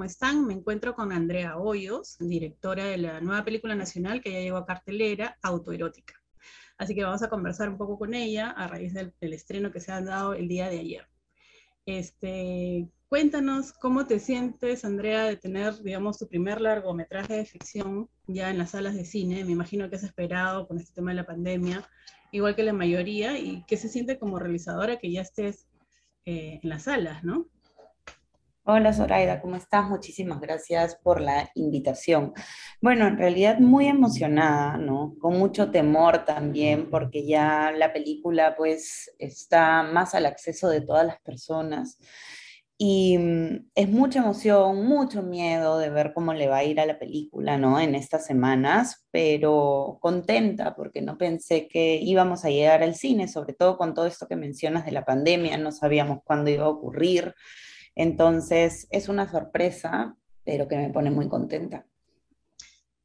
¿cómo están? Me encuentro con Andrea Hoyos, directora de la nueva película nacional que ya llegó a cartelera, Autoerótica. Así que vamos a conversar un poco con ella a raíz del, estreno que se ha dado el día de ayer. Este, cuéntanos cómo te sientes, Andrea, de tener, digamos, tu primer largometraje de ficción ya en las salas de cine. Me imagino que has esperado con este tema de la pandemia, igual que la mayoría, y qué se siente como realizadora que ya estés eh, en las salas, ¿no? Hola Zoraida, ¿cómo estás? Muchísimas gracias por la invitación. Bueno, en realidad muy emocionada, ¿no? Con mucho temor también, porque ya la película pues está más al acceso de todas las personas. Y mm, es mucha emoción, mucho miedo de ver cómo le va a ir a la película, ¿no? En estas semanas, pero contenta porque no pensé que íbamos a llegar al cine, sobre todo con todo esto que mencionas de la pandemia, no sabíamos cuándo iba a ocurrir. Entonces, es una sorpresa, pero que me pone muy contenta.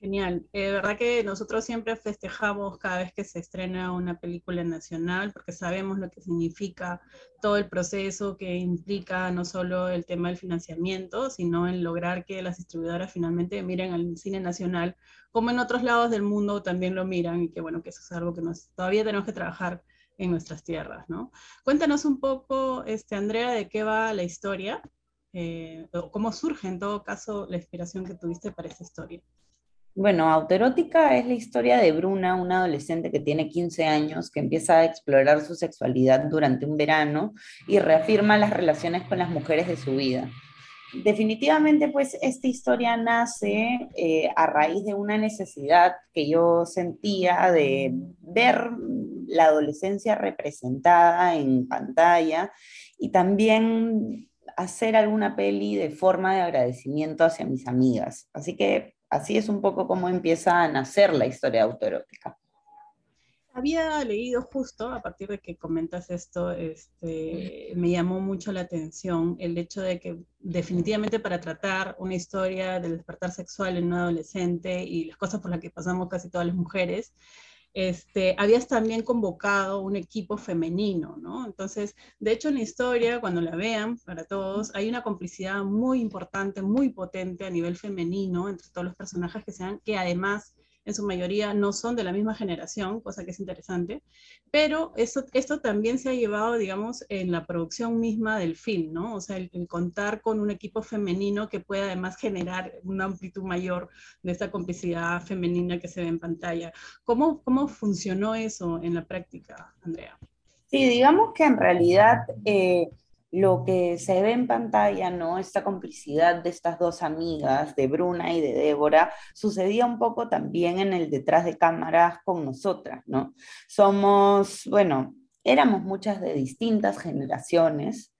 Genial. Eh, verdad que nosotros siempre festejamos cada vez que se estrena una película nacional, porque sabemos lo que significa todo el proceso que implica no solo el tema del financiamiento, sino en lograr que las distribuidoras finalmente miren al cine nacional, como en otros lados del mundo también lo miran, y que bueno, que eso es algo que nos, todavía tenemos que trabajar en nuestras tierras, ¿no? Cuéntanos un poco, este, Andrea, de qué va la historia, eh, o cómo surge en todo caso la inspiración que tuviste para esta historia. Bueno, Autoerótica es la historia de Bruna, una adolescente que tiene 15 años, que empieza a explorar su sexualidad durante un verano y reafirma las relaciones con las mujeres de su vida. Definitivamente, pues esta historia nace eh, a raíz de una necesidad que yo sentía de ver la adolescencia representada en pantalla y también hacer alguna peli de forma de agradecimiento hacia mis amigas. Así que así es un poco como empieza a nacer la historia autoerótica. Había leído justo, a partir de que comentas esto, este, me llamó mucho la atención el hecho de que definitivamente para tratar una historia del despertar sexual en un adolescente y las cosas por las que pasamos casi todas las mujeres, este, habías también convocado un equipo femenino, ¿no? Entonces, de hecho, en la historia, cuando la vean, para todos, hay una complicidad muy importante, muy potente a nivel femenino entre todos los personajes que sean, que además en su mayoría no son de la misma generación, cosa que es interesante, pero eso, esto también se ha llevado, digamos, en la producción misma del film, ¿no? O sea, el, contar con un equipo femenino que pueda además generar una amplitud mayor de esta complicidad femenina que se ve en pantalla. ¿Cómo, cómo funcionó eso en la práctica, Andrea? Sí, digamos que en realidad... Eh, lo que se ve en pantalla, ¿no? Esta complicidad de estas dos amigas, de Bruna y de Débora, sucedía un poco también en el detrás de cámaras con nosotras, ¿no? Somos, bueno, éramos muchas de distintas generaciones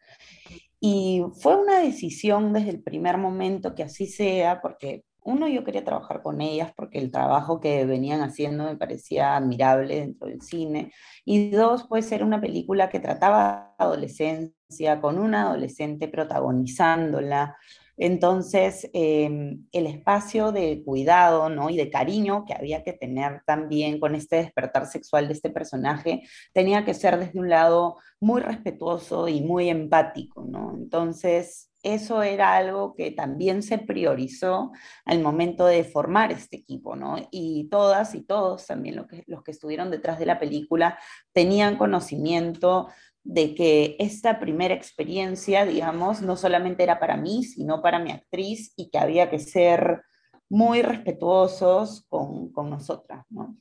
y fue una decisión desde el primer momento que así sea, porque uno, yo quería trabajar con ellas porque el trabajo que venían haciendo me parecía admirable dentro del cine. Y dos, pues ser una película que trataba adolescencia, con una adolescente protagonizándola. Entonces, em, el espacio de cuidado ¿no? y de cariño que había que tener también con este despertar sexual de este personaje tenía que ser desde un lado muy respetuoso y muy empático. ¿no? Entonces, eso era algo que también se priorizó al momento de formar este equipo, ¿no? Y todas y todos, también los que, estuvieron detrás de la película, tenían conocimiento de que esta primera experiencia, digamos, no solamente era para mí, sino para mi actriz y que había que ser muy respetuosos con, con nosotras, ¿no?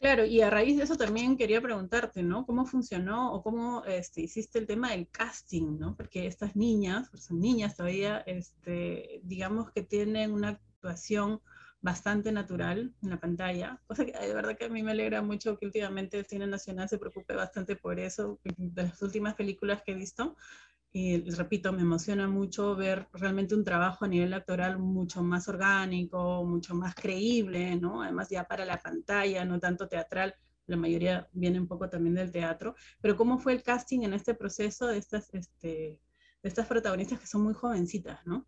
Claro, y a raíz de eso también quería preguntarte, ¿no? ¿Cómo funcionó o cómo este, hiciste el tema del casting, ¿no? Porque estas niñas, pues son niñas todavía, este, digamos que tienen una actuación bastante natural en la pantalla, cosa que de verdad que a mí me alegra mucho que últimamente el cine nacional se preocupe bastante por eso, de las últimas películas que he visto, y repito, me emociona mucho ver realmente un trabajo a nivel actoral mucho más orgánico, mucho más creíble, ¿no? Además ya para la pantalla, no tanto teatral, la mayoría viene un poco también del teatro, pero ¿cómo fue el casting en este proceso de estas, este, de estas protagonistas que son muy jovencitas, ¿no?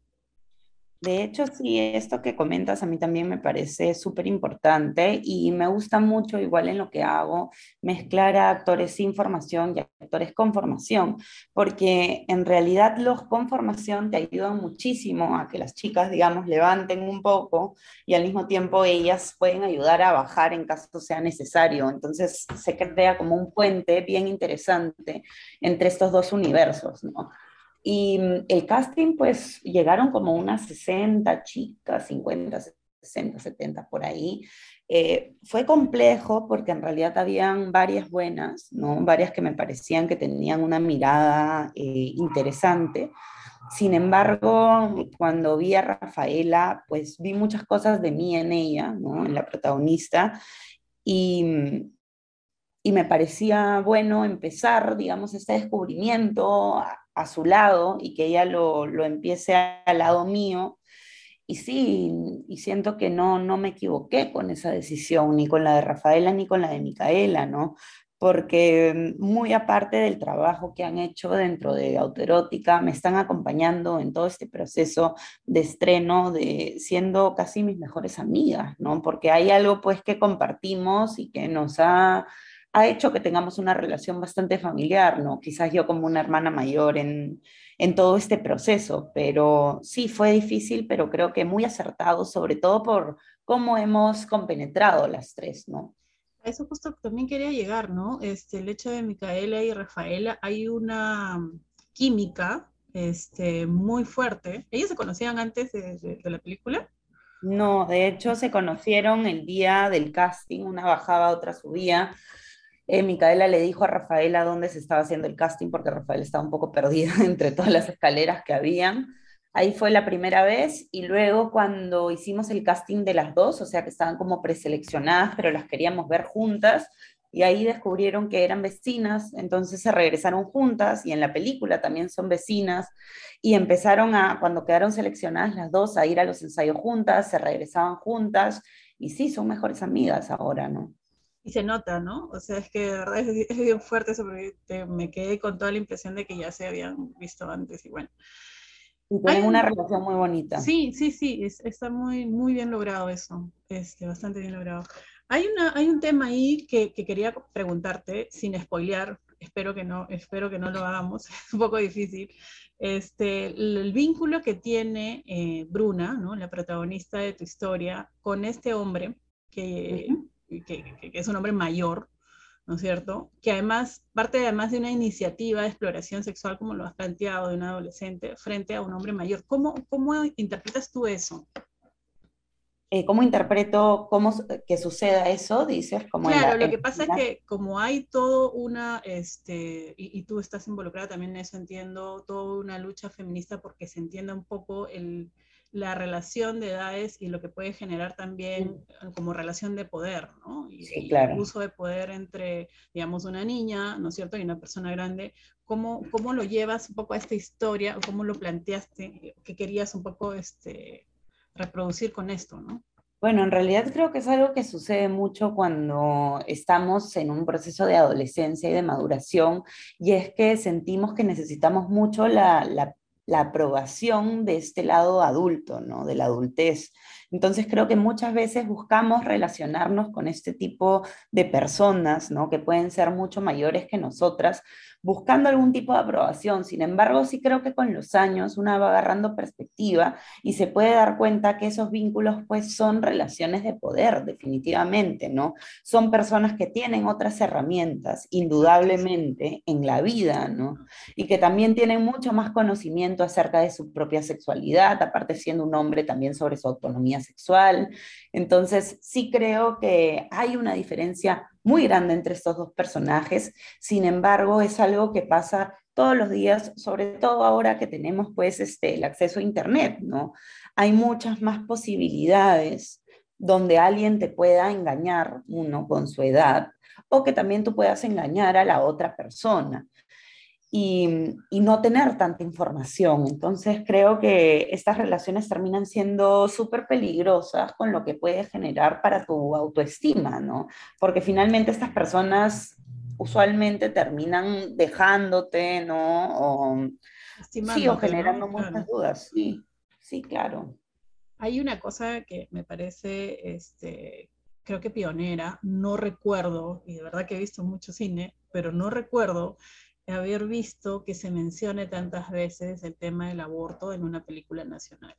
De hecho, sí, esto que comentas a mí también me parece súper importante y me gusta mucho, igual en lo que hago, mezclar a actores sin formación y actores con formación, porque en realidad los con formación te ayudan muchísimo a que las chicas, digamos, levanten un poco y al mismo tiempo ellas pueden ayudar a bajar en caso sea necesario. Entonces se crea como un puente bien interesante entre estos dos universos, ¿no? Y mm, el casting, pues llegaron como unas 60 chicas, 50, 60, 70 por ahí. Eh, fue complejo porque en realidad habían varias buenas, ¿no? varias que me parecían que tenían una mirada eh, interesante. Sin embargo, cuando vi a Rafaela, pues vi muchas cosas de mí en ella, ¿no? en la protagonista, y, mm, y me parecía bueno empezar, digamos, este descubrimiento a su lado y que ella lo, lo empiece al lado mío. Y sí, y siento que no, no me equivoqué con esa decisión, ni con la de Rafaela ni con la de Micaela, ¿no? Porque muy aparte del trabajo que han hecho dentro de Autoerótica, me están acompañando en todo este proceso de estreno, de siendo casi mis mejores amigas, ¿no? Porque hay algo pues que compartimos y que nos ha ha hecho que tengamos una relación bastante familiar, ¿no? Quizás yo como una hermana mayor en, en todo este proceso, pero sí fue difícil, pero creo que muy acertado, sobre todo por cómo hemos compenetrado las tres, ¿no? A eso justo también quería llegar, ¿no? Este, el hecho de Micaela y Rafaela, hay una química este, muy fuerte. ¿Ellos se conocían antes de, de la película? No, de hecho se conocieron el día del casting, una bajaba, otra subía. Eh, Micaela le dijo a Rafaela dónde se estaba haciendo el casting porque Rafaela estaba un poco perdida entre todas las escaleras que habían. Ahí fue la primera vez y luego cuando hicimos el casting de las dos, o sea que estaban como preseleccionadas, pero las queríamos ver juntas, y ahí descubrieron que eran vecinas, entonces se regresaron juntas y en la película también son vecinas y empezaron a, cuando quedaron seleccionadas las dos, a ir a los ensayos juntas, se regresaban juntas y sí, son mejores amigas ahora, ¿no? Y se nota, ¿no? O sea, es que de verdad es, bien fuerte porque me quedé con toda la impresión de que ya se habían visto antes y bueno. Y tienen una relación muy bonita. Sí, sí, sí, está muy, muy bien logrado eso, este, bastante bien logrado. Hay, una, hay un tema ahí que, que quería preguntarte, sin spoilear, espero que no, espero que no lo hagamos, es un poco difícil. Este, el, vínculo que tiene eh, Bruna, ¿no? la protagonista de tu historia, con este hombre que, que, es un hombre mayor, ¿no es cierto? Que además parte además de una iniciativa de exploración sexual, como lo has planteado, de un adolescente frente a un hombre mayor. ¿Cómo, cómo interpretas tú eso? Eh, ¿Cómo interpreto cómo que suceda eso? Dices, como claro, lo que pasa es que como hay todo una, este, y, y, tú estás involucrada también en eso, entiendo, toda una lucha feminista porque se entienda un poco el, la relación de edades y lo que puede generar también como relación de poder, ¿no? Y, sí, claro. el uso de poder entre, digamos, una niña, ¿no es cierto?, y una persona grande. ¿Cómo, cómo lo llevas un poco a esta historia o cómo lo planteaste, qué querías un poco este, reproducir con esto, ¿no? Bueno, en realidad creo que es algo que sucede mucho cuando estamos en un proceso de adolescencia y de maduración, y es que sentimos que necesitamos mucho la, la la aprobación de este lado adulto, ¿no? De la adultez. Entonces creo que muchas veces buscamos relacionarnos con este tipo de personas, ¿no? Que pueden ser mucho mayores que nosotras, buscando algún tipo de aprobación. Sin embargo, sí creo que con los años una va agarrando perspectiva y se puede dar cuenta que esos vínculos pues son relaciones de poder, definitivamente, ¿no? Son personas que tienen otras herramientas, indudablemente, en la vida, ¿no? Y que también tienen mucho más conocimiento acerca de su propia sexualidad, aparte siendo un hombre también sobre su autonomía sexual. Entonces, sí creo que hay una diferencia muy grande entre estos dos personajes. Sin embargo, es algo que pasa todos los días, sobre todo ahora que tenemos pues este, el acceso a Internet, ¿no? Hay muchas más posibilidades donde alguien te pueda engañar, uno, con su edad, o que también tú puedas engañar a la otra persona y, no tener tanta información. Entonces creo que estas relaciones terminan siendo súper peligrosas con lo que puede generar para tu autoestima, ¿no? Porque finalmente estas personas usualmente terminan dejándote, ¿no? O, sí, o generando muchas dudas, sí, sí, claro. hay una cosa que me parece, este, creo que pionera, no recuerdo, y de verdad que he visto mucho cine, pero no recuerdo haber visto que se mencione tantas veces el tema del aborto en una película nacional.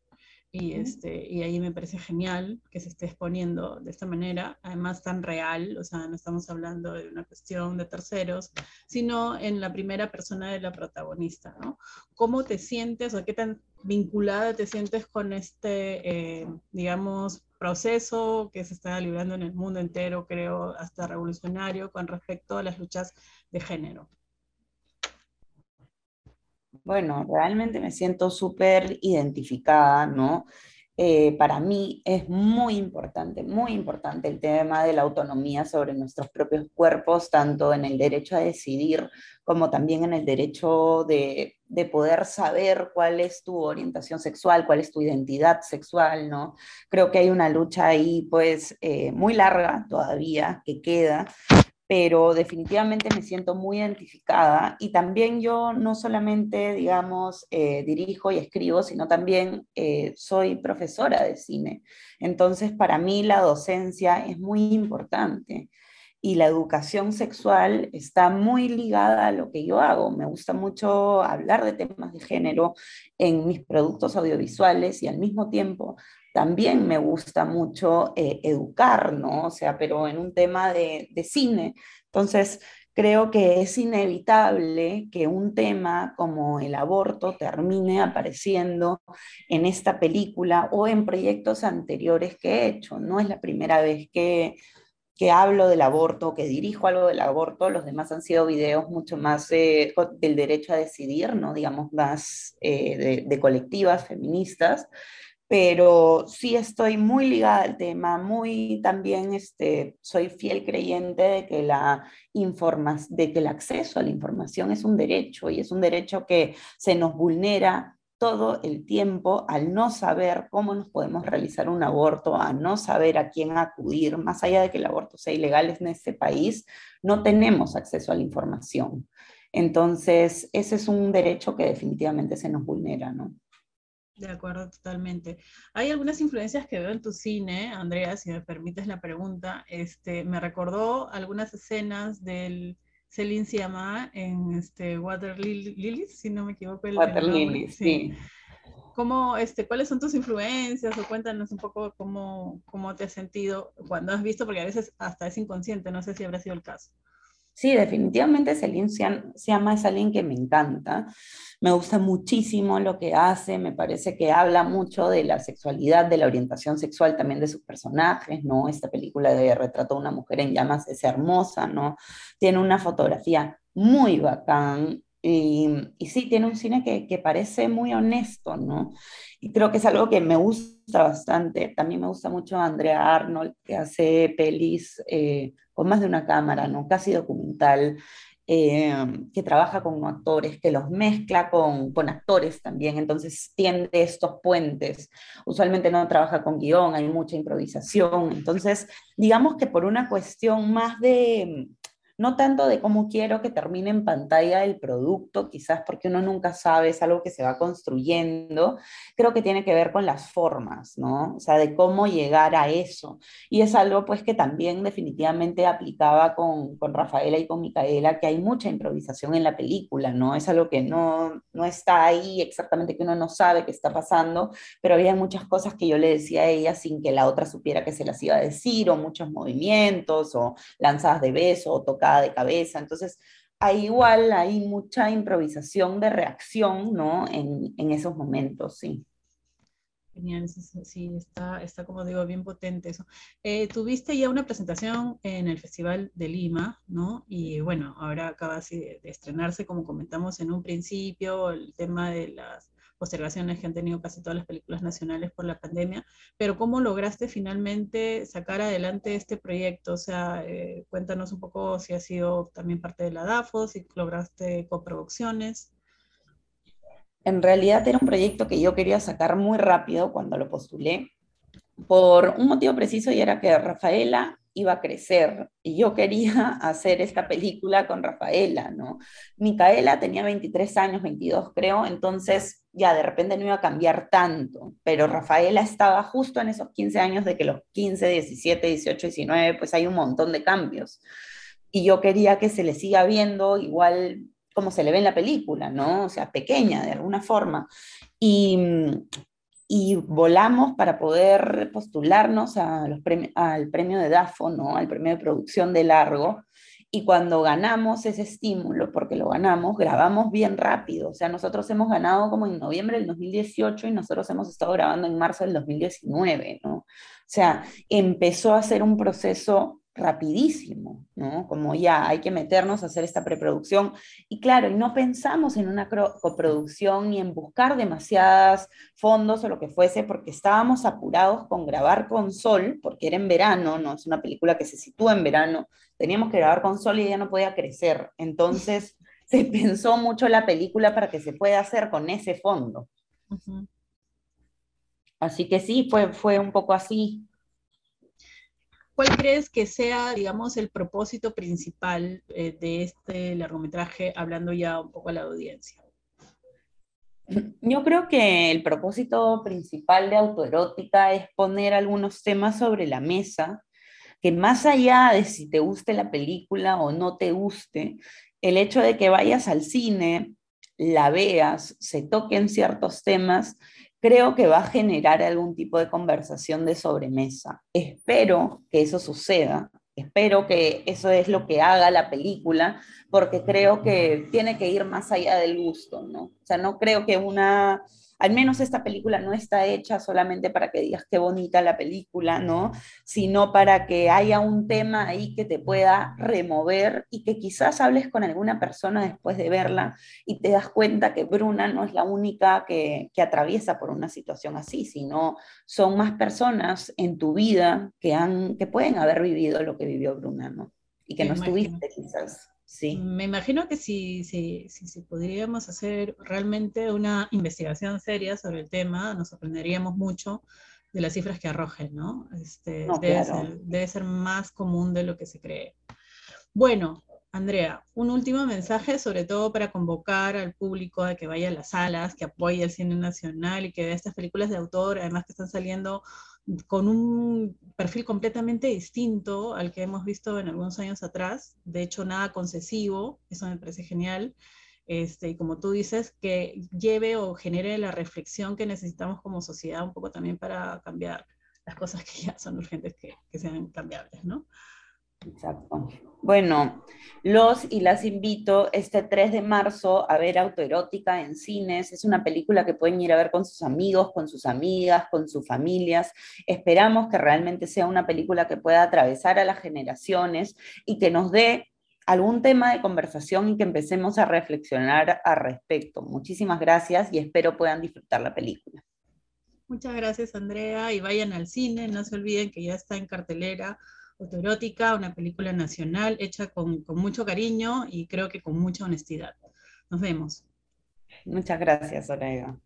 Y, este, y ahí me parece genial que se esté exponiendo de esta manera, además tan real, o sea, no estamos hablando de una cuestión de terceros, sino en la primera persona de la protagonista, ¿no? ¿Cómo te sientes o qué tan vinculada te sientes con este, eh, digamos, proceso que se está librando en el mundo entero, creo, hasta revolucionario, con respecto a las luchas de género? Bueno, realmente me siento súper identificada, ¿no? Eh, para mí es muy importante, muy importante el tema de la autonomía sobre nuestros propios cuerpos, tanto en el derecho a decidir como también en el derecho de, poder saber cuál es tu orientación sexual, cuál es tu identidad sexual, ¿no? Creo que hay una lucha ahí, pues, eh, muy larga todavía que queda, pero definitivamente me siento muy identificada y también yo no solamente, digamos, eh, dirijo y escribo, sino también eh, soy profesora de cine. Entonces, para mí la docencia es muy importante y la educación sexual está muy ligada a lo que yo hago. Me gusta mucho hablar de temas de género en mis productos audiovisuales y al mismo tiempo también me gusta mucho eh, educar, ¿no? O sea, pero en un tema de, cine. Entonces, creo que es inevitable que un tema como el aborto termine apareciendo en esta película o en proyectos anteriores que he hecho. No es la primera vez que, que hablo del aborto, que dirijo algo del aborto, los demás han sido videos mucho más eh, del derecho a decidir, ¿no? digamos, más eh, de colectivas feministas pero sí estoy muy ligada al tema, muy también este, soy fiel creyente de que, la de que el acceso a la información es un derecho y es un derecho que se nos vulnera todo el tiempo al no saber cómo nos podemos realizar un aborto, a no saber a quién acudir, más allá de que el aborto sea ilegal en este país, no tenemos acceso a la información. Entonces, ese es un derecho que definitivamente se nos vulnera, ¿no? De acuerdo, totalmente. Hay algunas influencias que veo en tu cine, Andrea, si me permites la pregunta. Este, me recordó algunas escenas del Celine Siama en este, Water Lilies, si no me equivoco. El, Water Lilies, sí. ¿Cómo, este, ¿Cuáles son tus influencias? O cuéntanos un poco cómo, cómo te has sentido cuando has visto, porque a veces hasta es inconsciente, no sé si habrá sido el caso. Sí, definitivamente Celine Siama es alguien que me encanta. Me gusta muchísimo lo que hace, me parece que habla mucho de la sexualidad, de la orientación sexual también de sus personajes, ¿no? Esta película de Retrato a una mujer en llamas es hermosa, ¿no? Tiene una fotografía muy bacán, y, y, sí, tiene un cine que, que, parece muy honesto, ¿no? Y creo que es algo que me gusta bastante. También me gusta mucho Andrea Arnold, que hace pelis eh, con más de una cámara, ¿no? Casi documental, eh, que trabaja con actores, que los mezcla con, con, actores también, entonces tiende estos puentes. Usualmente no trabaja con guion, hay mucha improvisación, entonces digamos que por una cuestión más de no tanto de cómo quiero que termine en pantalla el producto, quizás porque uno nunca sabe, es algo que se va construyendo, creo que tiene que ver con las formas, ¿no? O sea, de cómo llegar a eso. Y es algo pues que también definitivamente aplicaba con, con Rafaela y con Micaela, que hay mucha improvisación en la película, ¿no? Es algo que no, no está ahí exactamente, que uno no sabe qué está pasando, pero había muchas cosas que yo le decía a ella sin que la otra supiera que se las iba a decir, o muchos movimientos, o lanzadas de beso, o tocadas de cabeza. Entonces, hay igual hay mucha improvisación de reacción, ¿no? En, en esos momentos, sí. Genial, sí, está, está como digo, bien potente eso. Eh, tuviste ya una presentación en el Festival de Lima, ¿no? Y bueno, ahora acaba de estrenarse, como comentamos en un principio, el tema de las postergaciones que han tenido casi todas las películas nacionales por la pandemia, pero ¿cómo lograste finalmente sacar adelante este proyecto? O sea, eh, cuéntanos un poco si ha sido también parte de la DAFO, si lograste coproducciones. En realidad era un proyecto que yo quería sacar muy rápido cuando lo postulé, por un motivo preciso y era que Rafaela iba a crecer y yo quería hacer esta película con Rafaela, ¿no? Micaela tenía 23 años, 22 creo, entonces ya de repente no iba a cambiar tanto, pero Rafaela estaba justo en esos 15 años de que los 15, 17, 18, 19, pues hay un montón de cambios. Y yo quería que se le siga viendo igual como se le ve en la película, ¿no? O sea, pequeña de alguna forma. Y, y volamos para poder postularnos a los al premio de DAFO, ¿no? Al premio de producción de largo. Y cuando ganamos ese estímulo, porque lo ganamos, grabamos bien rápido. O sea, nosotros hemos ganado como en noviembre del 2018 y nosotros hemos estado grabando en marzo del 2019, ¿no? O sea, empezó a ser un proceso rapidísimo, ¿no? Como ya hay que meternos a hacer esta preproducción. Y claro, y no pensamos en una coproducción ni en buscar demasiadas fondos o lo que fuese, porque estábamos apurados con grabar con sol, porque era en verano, ¿no? Es una película que se sitúa en verano. Teníamos que grabar con sol y ella no podía crecer. Entonces se pensó mucho la película para que se pueda hacer con ese fondo. Así que sí, fue, fue un poco así. ¿Cuál crees que sea, digamos, el propósito principal eh, de este largometraje, hablando ya un poco a la audiencia? Yo creo que el propósito principal de autoerótica es poner algunos temas sobre la mesa, que más allá de si te guste la película o no te guste, el hecho de que vayas al cine, la veas, se toquen ciertos temas, creo que va a generar algún tipo de conversación de sobremesa. Espero que eso suceda, espero que eso es lo que haga la película, porque creo que tiene que ir más allá del gusto, ¿no? O sea, no creo que una al menos esta película no está hecha solamente para que digas qué bonita la película, ¿no? Sino para que haya un tema ahí que te pueda remover y que quizás hables con alguna persona después de verla y te das cuenta que Bruna no es la única que, atraviesa por una situación así, sino son más personas en tu vida que, han, que pueden haber vivido lo que vivió Bruna, ¿no? Y que no estuviste quizás. Me imagino que si, si, si, podríamos hacer realmente una investigación seria sobre el tema, nos sorprenderíamos mucho de las cifras que arrojen, ¿no? Este, debe, ser, debe, ser, más común de lo que se cree. Bueno, Andrea, un último mensaje, sobre todo para convocar al público a que vaya a las salas, que apoye el cine nacional y que vea estas películas de autor, además que están saliendo con un perfil completamente distinto al que hemos visto en algunos años atrás, de hecho nada concesivo, eso me parece genial, este, y como tú dices, que lleve o genere la reflexión que necesitamos como sociedad un poco también para cambiar las cosas que ya son urgentes que, que sean cambiables, ¿no? Exacto. Bueno, los y las invito este 3 de marzo a ver Autoerótica en cines. Es una película que pueden ir a ver con sus amigos, con sus amigas, con sus familias. Esperamos que realmente sea una película que pueda atravesar a las generaciones y que nos dé algún tema de conversación y que empecemos a reflexionar al respecto. Muchísimas gracias y espero puedan disfrutar la película. Muchas gracias, Andrea, y vayan al cine. No se olviden que ya está en cartelera Autoerótica, una película nacional hecha con, mucho cariño y creo que con mucha honestidad. Nos vemos. Muchas gracias, Orega.